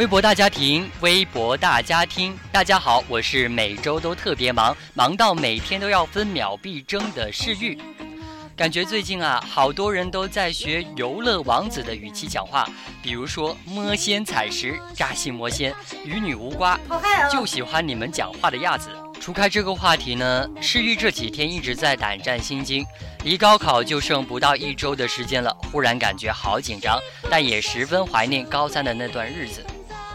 微博大家庭，微博大家庭，大家好，我是每周都特别忙，忙到每天都要分秒必争的世玉。感觉最近啊，好多人都在学游乐王子的语气讲话，比如说摸仙采石，扎心魔仙，与女无瓜，就喜欢你们讲话的样子。除开这个话题呢，世玉这几天一直在胆战心惊，离高考就剩不到一周的时间了，忽然感觉好紧张，但也十分怀念高三的那段日子。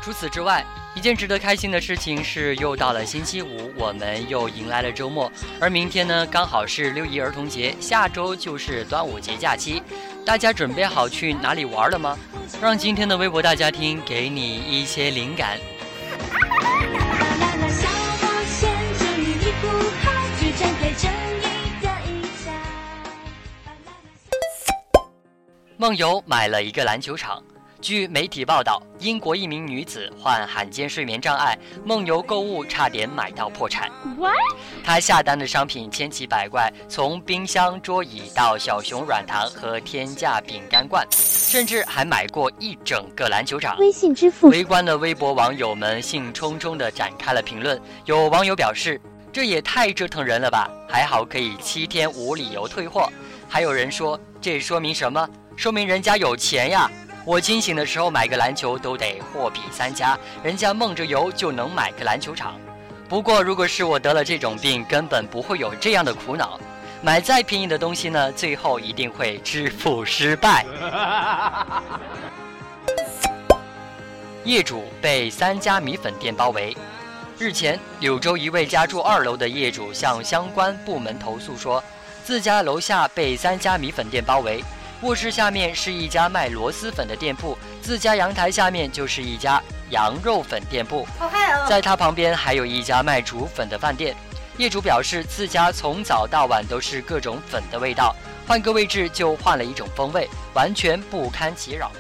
除此之外，一件值得开心的事情是，又到了星期五，我们又迎来了周末。而明天呢，刚好是六一儿童节，下周就是端午节假期。大家准备好去哪里玩了吗？让今天的微博大家听给你一些灵感。梦游买了一个篮球场。据媒体报道，英国一名女子患罕见睡眠障碍，梦游购物差点买到破产。她下单的商品千奇百怪，从冰箱、桌椅到小熊软糖和天价饼干罐，甚至还买过一整个篮球场。微信支付。围观的微博网友们兴冲冲地展开了评论。有网友表示：“这也太折腾人了吧！还好可以七天无理由退货。”还有人说：“这说明什么？说明人家有钱呀！”我清醒的时候买个篮球都得货比三家，人家梦着游就能买个篮球场。不过如果是我得了这种病，根本不会有这样的苦恼。买再便宜的东西呢，最后一定会支付失败。业主被三家米粉店包围。日前，柳州一位家住二楼的业主向相关部门投诉说，自家楼下被三家米粉店包围。卧室下面是一家卖螺蛳粉的店铺，自家阳台下面就是一家羊肉粉店铺，在他旁边还有一家卖煮粉的饭店。业主表示，自家从早到晚都是各种粉的味道，换个位置就换了一种风味，完全不堪其扰。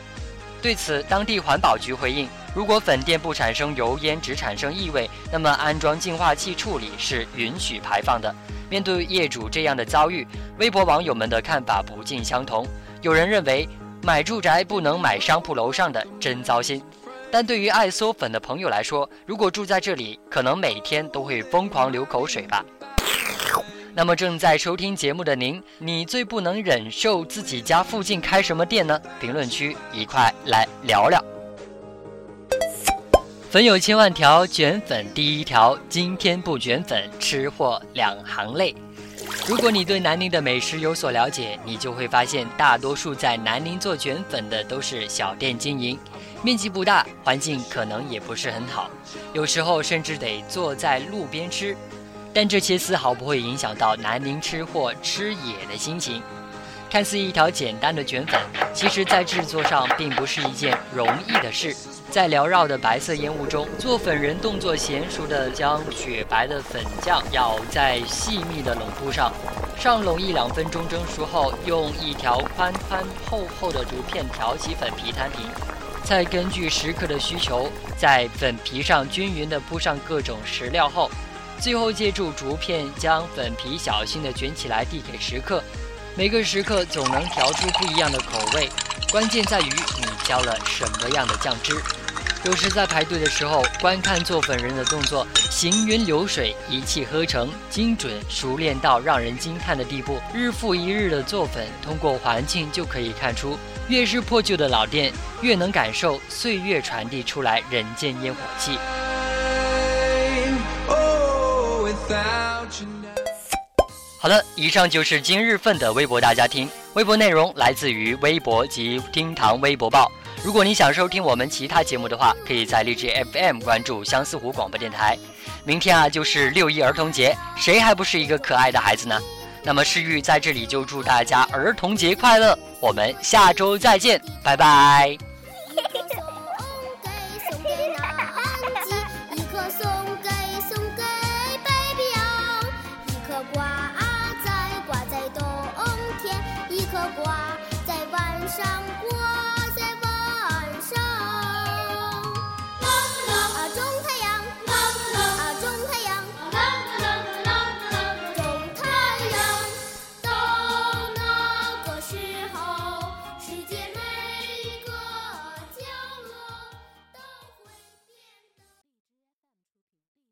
对此，当地环保局回应：如果粉店不产生油烟，只产生异味，那么安装净化器处理是允许排放的。面对业主这样的遭遇，微博网友们的看法不尽相同。有人认为买住宅不能买商铺楼上的，真糟心。但对于爱嗦粉的朋友来说，如果住在这里，可能每天都会疯狂流口水吧。那么正在收听节目的您，你最不能忍受自己家附近开什么店呢？评论区一块来聊聊。粉有千万条，卷粉第一条，今天不卷粉，吃货两行泪。如果你对南宁的美食有所了解，你就会发现，大多数在南宁做卷粉的都是小店经营，面积不大，环境可能也不是很好，有时候甚至得坐在路边吃。但这些丝毫不会影响到南宁吃货吃野的心情。看似一条简单的卷粉，其实在制作上并不是一件容易的事。在缭绕的白色烟雾中，做粉人动作娴熟地将雪白的粉浆舀在细密的笼布上，上笼一两分钟蒸熟后，用一条宽宽厚厚的竹片挑起粉皮摊平，再根据食客的需求，在粉皮上均匀地铺上各种食料后，最后借助竹片将粉皮小心地卷起来递给食客，每个食客总能调出不一样的口味，关键在于你浇了什么样的酱汁。有时在排队的时候，观看做粉人的动作，行云流水，一气呵成，精准熟练到让人惊叹的地步。日复一日的做粉，通过环境就可以看出，越是破旧的老店，越能感受岁月传递出来人间烟火气。好了，以上就是今日份的微博大家听。微博内容来自于微博及厅堂微博报。如果你想收听我们其他节目的话，可以在荔枝 FM 关注相思湖广播电台。明天啊，就是六一儿童节，谁还不是一个可爱的孩子呢？那么世玉在这里就祝大家儿童节快乐！我们下周再见，拜拜。